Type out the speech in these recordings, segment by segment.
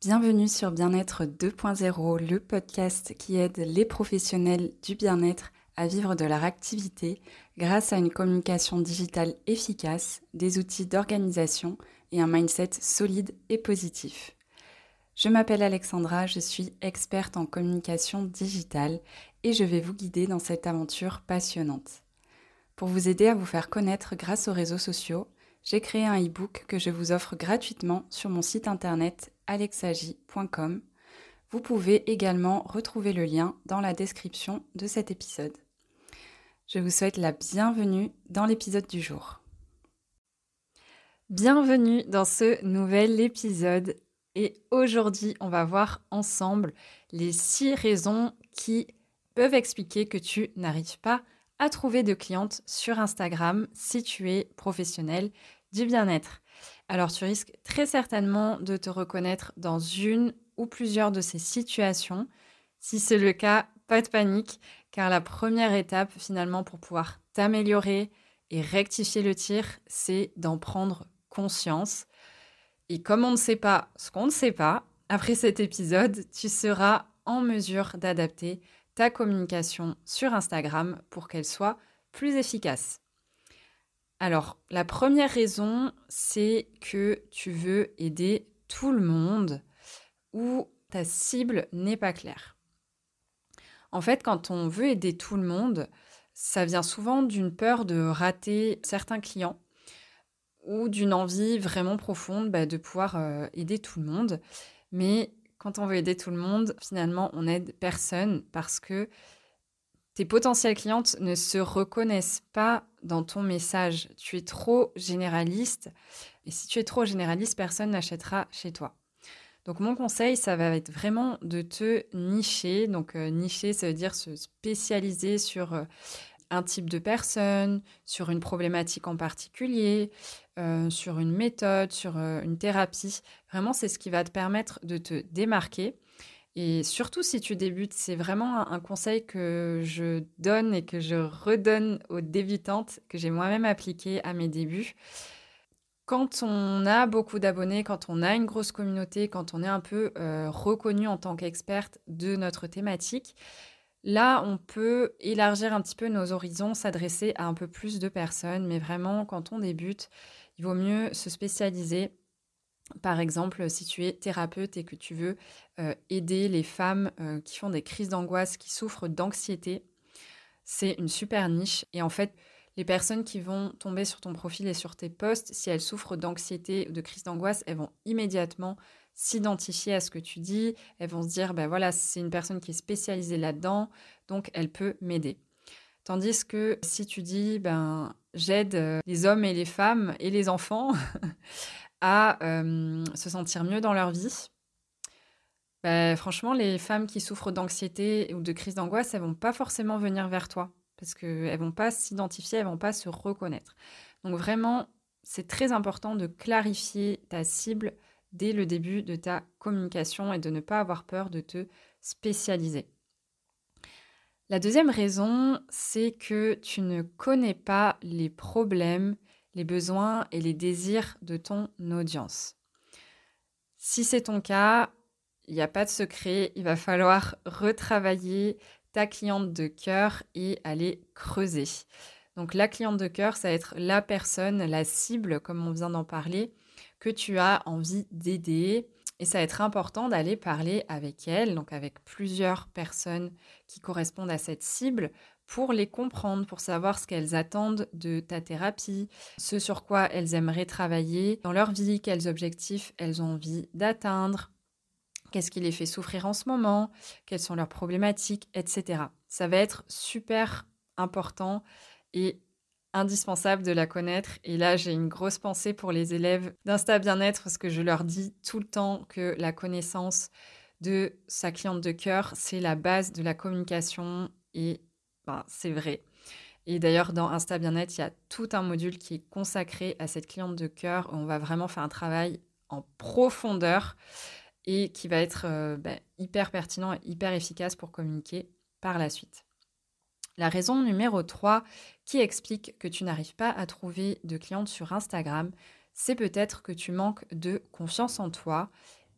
Bienvenue sur Bien-être 2.0, le podcast qui aide les professionnels du bien-être à vivre de leur activité grâce à une communication digitale efficace, des outils d'organisation et un mindset solide et positif. Je m'appelle Alexandra, je suis experte en communication digitale et je vais vous guider dans cette aventure passionnante. Pour vous aider à vous faire connaître grâce aux réseaux sociaux, j'ai créé un e-book que je vous offre gratuitement sur mon site internet alexagi.com. Vous pouvez également retrouver le lien dans la description de cet épisode. Je vous souhaite la bienvenue dans l'épisode du jour. Bienvenue dans ce nouvel épisode et aujourd'hui on va voir ensemble les six raisons qui peuvent expliquer que tu n'arrives pas à trouver de clientes sur Instagram si tu es professionnel du bien-être. Alors tu risques très certainement de te reconnaître dans une ou plusieurs de ces situations. Si c'est le cas, pas de panique, car la première étape finalement pour pouvoir t'améliorer et rectifier le tir, c'est d'en prendre conscience. Et comme on ne sait pas ce qu'on ne sait pas, après cet épisode, tu seras en mesure d'adapter ta communication sur Instagram pour qu'elle soit plus efficace. Alors, la première raison, c'est que tu veux aider tout le monde ou ta cible n'est pas claire. En fait, quand on veut aider tout le monde, ça vient souvent d'une peur de rater certains clients ou d'une envie vraiment profonde bah, de pouvoir euh, aider tout le monde. Mais quand on veut aider tout le monde, finalement, on aide personne parce que tes potentielles clientes ne se reconnaissent pas dans ton message. Tu es trop généraliste. Et si tu es trop généraliste, personne n'achètera chez toi. Donc mon conseil, ça va être vraiment de te nicher. Donc euh, nicher, ça veut dire se spécialiser sur euh, un type de personne, sur une problématique en particulier, euh, sur une méthode, sur une thérapie. Vraiment, c'est ce qui va te permettre de te démarquer et surtout si tu débutes, c'est vraiment un, conseil que je donne et que je redonne aux débutantes, que j'ai moi-même appliqué à mes débuts. Quand on a beaucoup d'abonnés, quand on a une grosse communauté, quand on est un peu euh, reconnu en tant qu'experte de notre thématique, là, on peut élargir un petit peu nos horizons, s'adresser à un peu plus de personnes. Mais vraiment, quand on débute, il vaut mieux se spécialiser par exemple, si tu es thérapeute et que tu veux euh, aider les femmes euh, qui font des crises d'angoisse, qui souffrent d'anxiété, c'est une super niche. Et en fait, les personnes qui vont tomber sur ton profil et sur tes posts, si elles souffrent d'anxiété ou de crise d'angoisse, elles vont immédiatement s'identifier à ce que tu dis. Elles vont se dire, ben voilà, c'est une personne qui est spécialisée là-dedans, donc elle peut m'aider. Tandis que si tu dis, ben, j'aide euh, les hommes et les femmes et les enfants à se sentir mieux dans leur vie, bah, franchement, les femmes qui souffrent d'anxiété ou de crise d'angoisse, elles vont pas forcément venir vers toi parce qu'elles vont pas s'identifier, elles vont pas se reconnaître. Donc vraiment, c'est très important de clarifier ta cible dès le début de ta communication et de ne pas avoir peur de te spécialiser. La deuxième raison, c'est que tu ne connais pas les problèmes les besoins et les désirs de ton audience. Si c'est ton cas, il n'y a pas de secret, il va falloir retravailler ta cliente de cœur et aller creuser. Donc la cliente de cœur, ça va être la personne, la cible, comme on vient d'en parler, que tu as envie d'aider. Et ça va être important d'aller parler avec elle, donc avec plusieurs personnes qui correspondent à cette cible, pour les comprendre, pour savoir ce qu'elles attendent de ta thérapie, ce sur quoi elles aimeraient travailler dans leur vie, quels objectifs elles ont envie d'atteindre, qu'est-ce qui les fait souffrir en ce moment, quelles sont leurs problématiques, etc. Ça va être super important et indispensable de la connaître. Et là, j'ai une grosse pensée pour les élèves d'Insta Bien-être parce que je leur dis tout le temps que la connaissance de sa cliente de cœur, c'est la base de la communication et c'est vrai. Et d'ailleurs, dans Insta Bien-être, il y a tout un module qui est consacré à cette cliente de cœur. on va vraiment faire un travail en profondeur et qui va être euh, ben, hyper pertinent et hyper efficace pour communiquer par la suite. La raison numéro 3 qui explique que tu n'arrives pas à trouver de clientes sur Instagram, c'est peut-être que tu manques de confiance en toi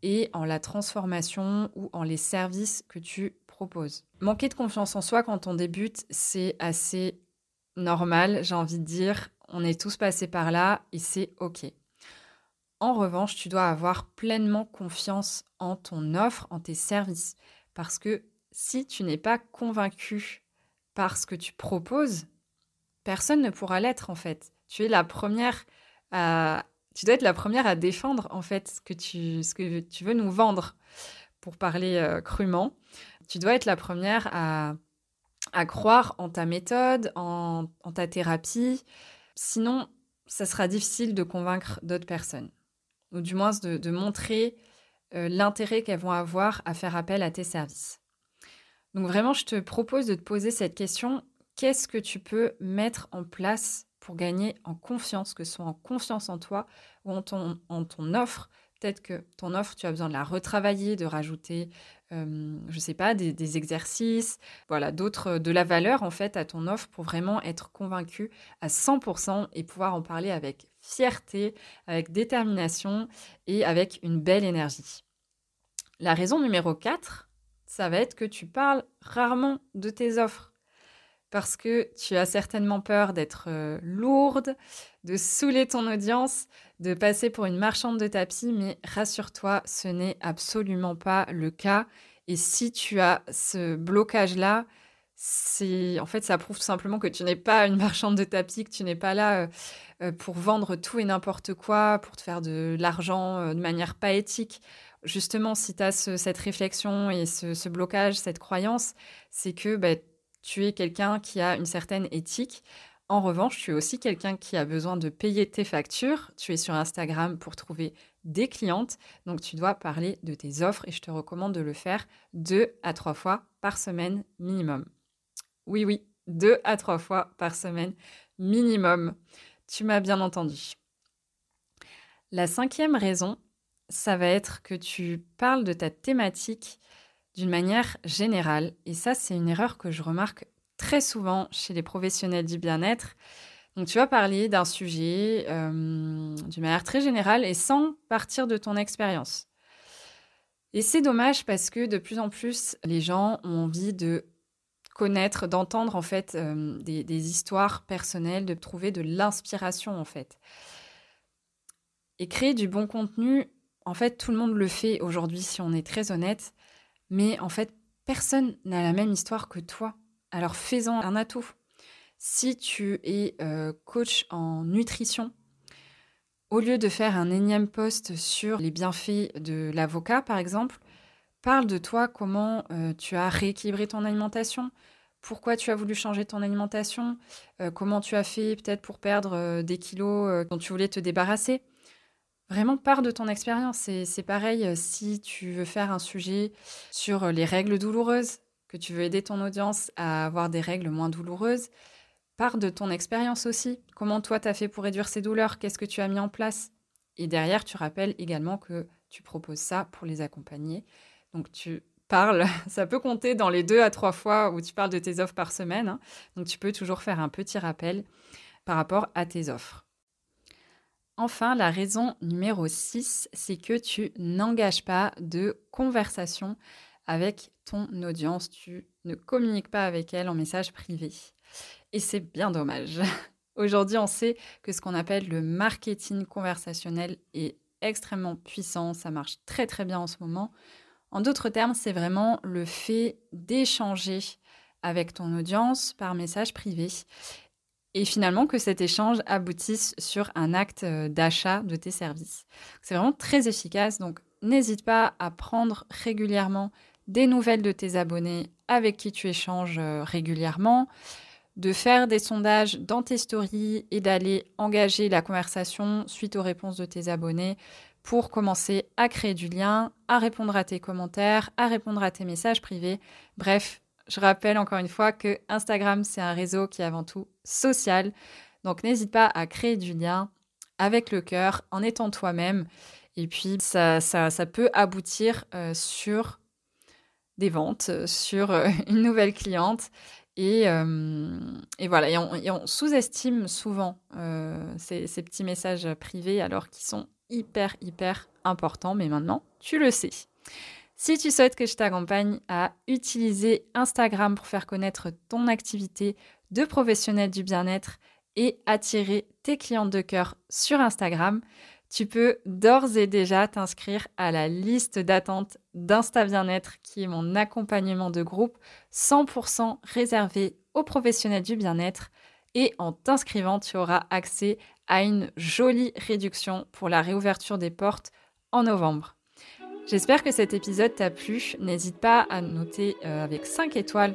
et en la transformation ou en les services que tu Manquer de confiance en soi quand on débute, c'est assez normal, j'ai envie de dire. On est tous passés par là et c'est OK. En revanche, tu dois avoir pleinement confiance en ton offre, en tes services. Parce que si tu n'es pas convaincu par ce que tu proposes, personne ne pourra l'être en fait. Tu es la première à, tu dois être la première à défendre en fait ce que tu, ce que tu veux nous vendre, pour parler euh, crûment. Tu dois être la première à, croire en ta méthode, en, ta thérapie. Sinon, ça sera difficile de convaincre d'autres personnes, ou du moins de, montrer euh, l'intérêt qu'elles vont avoir à faire appel à tes services. Donc vraiment, je te propose de te poser cette question. Qu'est-ce que tu peux mettre en place pour gagner en confiance, que ce soit en confiance en toi ou en ton offre. Peut-être que ton offre, tu as besoin de la retravailler, de rajouter, je ne sais pas, des, exercices, voilà, d'autres, de la valeur en fait à ton offre pour vraiment être convaincu à 100% et pouvoir en parler avec fierté, avec détermination et avec une belle énergie. La raison numéro 4, ça va être que tu parles rarement de tes offres parce que tu as certainement peur d'être euh, lourde, de saouler ton audience, de passer pour une marchande de tapis, mais rassure-toi, ce n'est absolument pas le cas. Et si tu as ce blocage-là, c'est en fait ça prouve tout simplement que tu n'es pas une marchande de tapis, que tu n'es pas là euh, euh, pour vendre tout et n'importe quoi, pour te faire de l'argent de manière pas éthique. Justement, si tu as cette réflexion et ce, blocage, cette croyance, c'est que bah, tu es quelqu'un qui a une certaine éthique. En revanche, tu es aussi quelqu'un qui a besoin de payer tes factures. Tu es sur Instagram pour trouver des clientes, donc tu dois parler de tes offres et je te recommande de le faire deux à trois fois par semaine minimum. Oui, oui, deux à trois fois par semaine minimum. Tu m'as bien entendu. La cinquième raison, ça va être que tu parles de ta thématique d'une manière générale. Et ça, c'est une erreur que je remarque très souvent chez les professionnels du bien-être. Donc, tu vas parler d'un sujet euh, d'une manière très générale et sans partir de ton expérience. Et c'est dommage parce que de plus en plus, les gens ont envie de connaître, d'entendre en fait euh, des, des, histoires personnelles, de trouver de l'inspiration en fait. Et créer du bon contenu, en fait, tout le monde le fait aujourd'hui si on est très honnête. Mais en fait, personne n'a la même histoire que toi. Alors fais-en un atout. Si tu es euh, coach en nutrition, au lieu de faire un énième post sur les bienfaits de l'avocat, par exemple, parle de toi, comment euh, tu as rééquilibré ton alimentation, pourquoi tu as voulu changer ton alimentation, euh, comment tu as fait peut-être pour perdre des kilos dont tu voulais te débarrasser. Vraiment, part de ton expérience. C'est pareil euh, si tu veux faire un sujet sur euh, les règles douloureuses, que tu veux aider ton audience à avoir des règles moins douloureuses. Part de ton expérience aussi. Comment toi, tu as fait pour réduire ces douleurs? Qu'est-ce que tu as mis en place? Et derrière, tu rappelles également que tu proposes ça pour les accompagner. Donc, tu parles, ça peut compter dans les deux à trois fois où tu parles de tes offres par semaine. Hein. Donc, tu peux toujours faire un petit rappel par rapport à tes offres. Enfin, la raison numéro 6, c'est que tu n'engages pas de conversation avec ton audience. Tu ne communiques pas avec elle en message privé. Et c'est bien dommage. Aujourd'hui, on sait que ce qu'on appelle le marketing conversationnel est extrêmement puissant. Ça marche très très bien en ce moment. En d'autres termes, c'est vraiment le fait d'échanger avec ton audience par message privé et finalement que cet échange aboutisse sur un acte euh, d'achat de tes services. C'est vraiment très efficace, donc n'hésite pas à prendre régulièrement des nouvelles de tes abonnés avec qui tu échanges euh, régulièrement, de faire des sondages dans tes stories et d'aller engager la conversation suite aux réponses de tes abonnés pour commencer à créer du lien, à répondre à tes commentaires, à répondre à tes messages privés. Bref, je rappelle encore une fois que Instagram, c'est un réseau qui est avant tout social. Donc n'hésite pas à créer du lien avec le cœur en étant toi-même. Et puis ça, ça, peut aboutir euh, sur des ventes, sur euh, une nouvelle cliente. Et, euh, et voilà, et on, sous-estime souvent ces, ces, petits messages privés alors qu'ils sont hyper, hyper important, mais maintenant, tu le sais. Si tu souhaites que je t'accompagne à utiliser Instagram pour faire connaître ton activité de professionnel du bien-être et attirer tes clientes de cœur sur Instagram, tu peux d'ores et déjà t'inscrire à la liste d'attente d'Insta Bien-être qui est mon accompagnement de groupe 100% réservé aux professionnels du bien-être. Et en t'inscrivant, tu auras accès à une jolie réduction pour la réouverture des portes en novembre. J'espère que cet épisode t'a plu. N'hésite pas à noter euh, avec 5 étoiles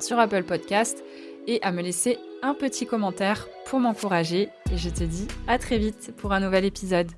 sur Apple Podcast et à me laisser un petit commentaire pour m'encourager. Et je te dis à très vite pour un nouvel épisode.